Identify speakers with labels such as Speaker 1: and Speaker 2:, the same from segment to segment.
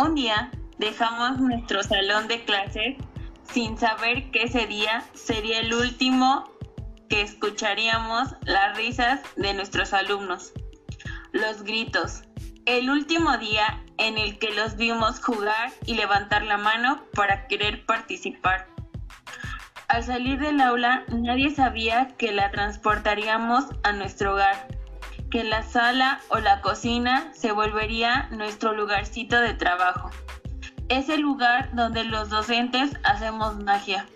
Speaker 1: Un día dejamos nuestro salón de clases sin saber que ese día sería el último que escucharíamos las risas de nuestros alumnos, los gritos, el último día en el que los vimos jugar y levantar la mano para querer participar. Al salir del aula nadie sabía que la transportaríamos a nuestro hogar, que la sala o la cocina se volvería nuestro lugarcito de trabajo. Es el lugar donde los docentes hacemos magia,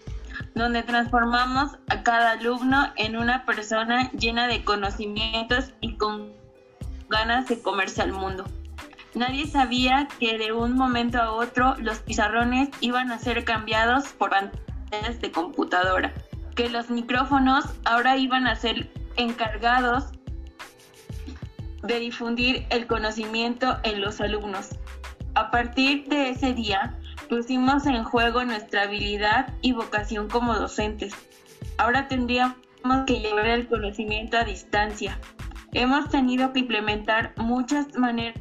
Speaker 1: donde transformamos a cada alumno en una persona llena de conocimientos y con ganas de comerse al mundo. Nadie sabía que de un momento a otro los pizarrones iban a ser cambiados por pantallas de computadora, que los micrófonos ahora iban a ser encargados de difundir el conocimiento en los alumnos. A partir de ese día, pusimos en juego nuestra habilidad y vocación como docentes. Ahora tendríamos que llevar el conocimiento a distancia. Hemos tenido que implementar muchas maneras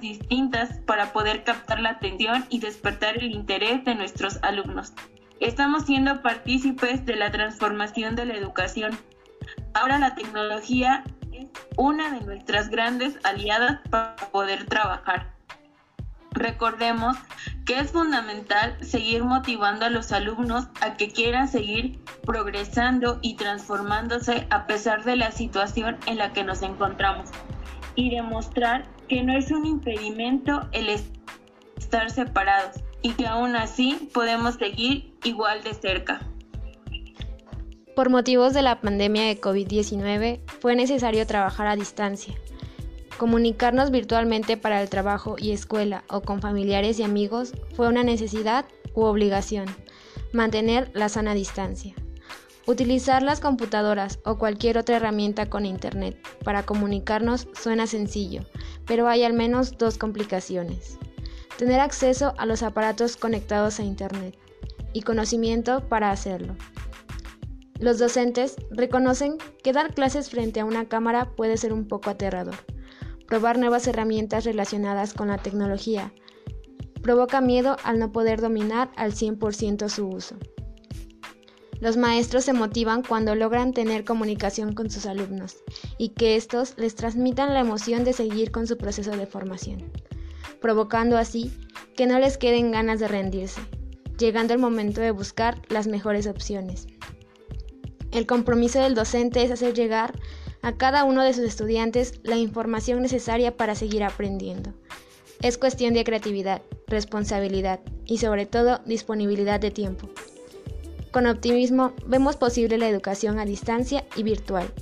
Speaker 1: distintas para poder captar la atención y despertar el interés de nuestros alumnos. Estamos siendo partícipes de la transformación de la educación. Ahora la tecnología una de nuestras grandes aliadas para poder trabajar. Recordemos que es fundamental seguir motivando a los alumnos a que quieran seguir progresando y transformándose a pesar de la situación en la que nos encontramos y demostrar que no es un impedimento el estar separados y que aún así podemos seguir igual de cerca.
Speaker 2: Por motivos de la pandemia de COVID-19 fue necesario trabajar a distancia Comunicarnos virtualmente para el trabajo y escuela o con familiares y amigos fue una necesidad u obligación. Mantener la sana distancia. Utilizar las computadoras o cualquier otra herramienta con Internet para comunicarnos suena sencillo, pero hay al menos dos complicaciones. Tener acceso a los aparatos conectados a Internet y conocimiento para hacerlo. Los docentes reconocen que dar clases frente a una cámara puede ser un poco aterrador probar nuevas herramientas relacionadas con la tecnología. Provoca miedo al no poder dominar al 100% su uso. Los maestros se motivan cuando logran tener comunicación con sus alumnos y que estos les transmitan la emoción de seguir con su proceso de formación, provocando así que no les queden ganas de rendirse, llegando el momento de buscar las mejores opciones. El compromiso del docente es hacer llegar a cada uno de sus estudiantes la información necesaria para seguir aprendiendo. Es cuestión de creatividad, responsabilidad y sobre todo disponibilidad de tiempo. Con optimismo vemos posible la educación a distancia y virtual.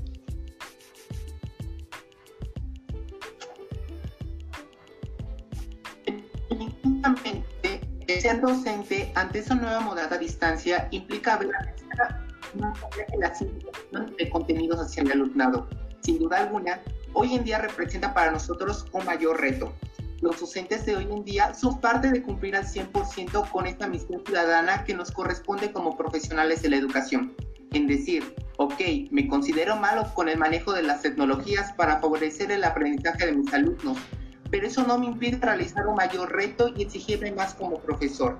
Speaker 3: Ser docente ante esa nueva modalidad a distancia implica la de contenidos hacia el alumnado. Sin duda alguna, hoy en día representa para nosotros un mayor reto. Los docentes de hoy en día son parte de cumplir al 100% con esta misión ciudadana que nos corresponde como profesionales de la educación. En decir, ok, me considero malo con el manejo de las tecnologías para favorecer el aprendizaje de mis alumnos, pero eso no me impide realizar un mayor reto y exigirme más como profesor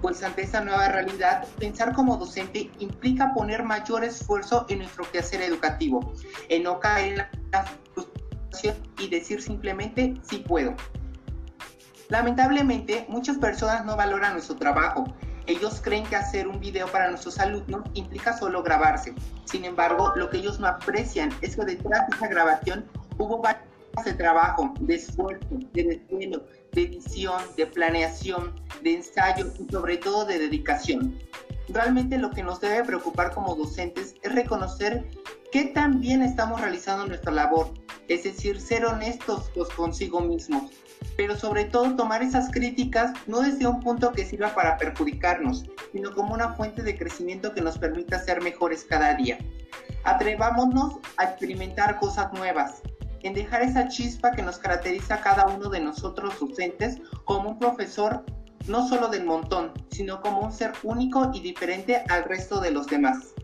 Speaker 3: pues ante esta nueva realidad, pensar como docente implica poner mayor esfuerzo en nuestro quehacer educativo, en no caer en la frustración y decir simplemente sí puedo. Lamentablemente, muchas personas no valoran nuestro trabajo. Ellos creen que hacer un video para nuestros alumnos implica solo grabarse. Sin embargo, lo que ellos no aprecian es que detrás de esa grabación hubo varios de trabajo, de esfuerzo, de desvelo, de edición, de planeación, de ensayo y sobre todo de dedicación. Realmente lo que nos debe preocupar como docentes es reconocer qué tan bien estamos realizando nuestra labor, es decir, ser honestos consigo mismos, pero sobre todo tomar esas críticas no desde un punto que sirva para perjudicarnos, sino como una fuente de crecimiento que nos permita ser mejores cada día. Atrevámonos a experimentar cosas nuevas, en dejar esa chispa que nos caracteriza a cada uno de nosotros docentes como un profesor no solo del montón, sino como un ser único y diferente al resto de los demás.